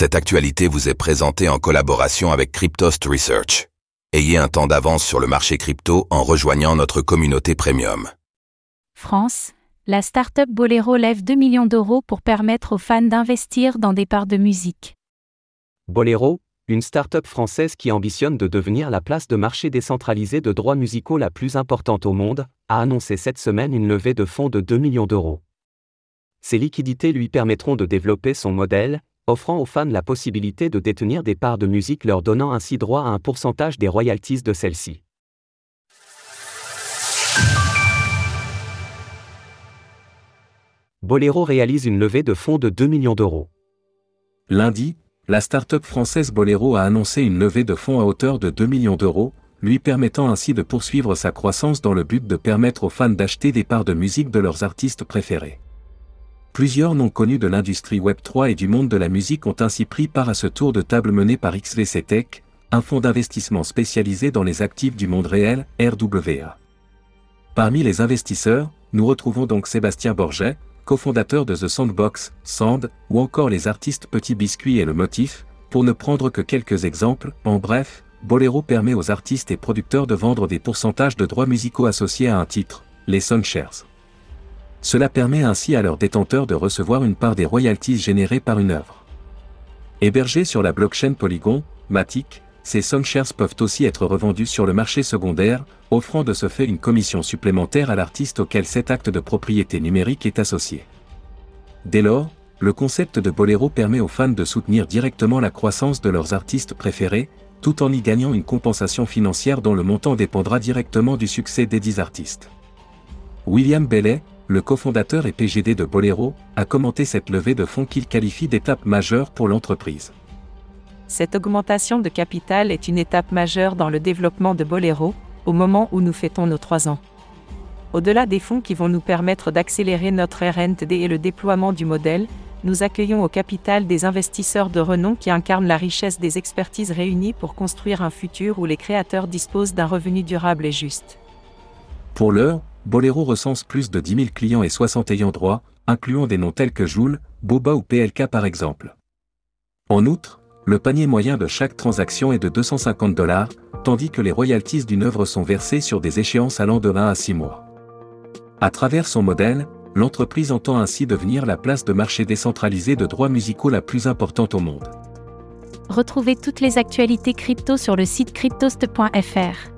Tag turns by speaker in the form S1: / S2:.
S1: Cette actualité vous est présentée en collaboration avec Cryptost Research. Ayez un temps d'avance sur le marché crypto en rejoignant notre communauté premium.
S2: France, la start-up Bolero lève 2 millions d'euros pour permettre aux fans d'investir dans des parts de musique.
S3: Bolero, une start-up française qui ambitionne de devenir la place de marché décentralisée de droits musicaux la plus importante au monde, a annoncé cette semaine une levée de fonds de 2 millions d'euros. Ces liquidités lui permettront de développer son modèle, offrant aux fans la possibilité de détenir des parts de musique leur donnant ainsi droit à un pourcentage des royalties de celle-ci. Bolero réalise une levée de fonds de 2 millions d'euros.
S4: Lundi, la start-up française Bolero a annoncé une levée de fonds à hauteur de 2 millions d'euros, lui permettant ainsi de poursuivre sa croissance dans le but de permettre aux fans d'acheter des parts de musique de leurs artistes préférés. Plusieurs noms connus de l'industrie Web3 et du monde de la musique ont ainsi pris part à ce tour de table mené par XVC Tech, un fonds d'investissement spécialisé dans les actifs du monde réel, RWA. Parmi les investisseurs, nous retrouvons donc Sébastien Borget, cofondateur de The Sandbox, Sand, ou encore les artistes Petit Biscuit et Le Motif, pour ne prendre que quelques exemples, en bref, Bolero permet aux artistes et producteurs de vendre des pourcentages de droits musicaux associés à un titre, les Soundshares. Cela permet ainsi à leurs détenteurs de recevoir une part des royalties générées par une œuvre. Hébergés sur la blockchain Polygon, Matic, ces songshares peuvent aussi être revendus sur le marché secondaire, offrant de ce fait une commission supplémentaire à l'artiste auquel cet acte de propriété numérique est associé. Dès lors, le concept de Bolero permet aux fans de soutenir directement la croissance de leurs artistes préférés, tout en y gagnant une compensation financière dont le montant dépendra directement du succès des dix artistes. William Bellet, le cofondateur et PGD de Bolero, a commenté cette levée de fonds qu'il qualifie d'étape majeure pour l'entreprise.
S5: Cette augmentation de capital est une étape majeure dans le développement de Bolero, au moment où nous fêtons nos trois ans. Au-delà des fonds qui vont nous permettre d'accélérer notre RND et le déploiement du modèle, nous accueillons au capital des investisseurs de renom qui incarnent la richesse des expertises réunies pour construire un futur où les créateurs disposent d'un revenu durable et juste.
S4: Pour l'heure, Bolero recense plus de 10 000 clients et 60 ayants droit, incluant des noms tels que Joule, Boba ou PLK par exemple. En outre, le panier moyen de chaque transaction est de 250 dollars, tandis que les royalties d'une œuvre sont versées sur des échéances allant de 1 à 6 mois. À travers son modèle, l'entreprise entend ainsi devenir la place de marché décentralisée de droits musicaux la plus importante au monde.
S2: Retrouvez toutes les actualités crypto sur le site cryptost.fr.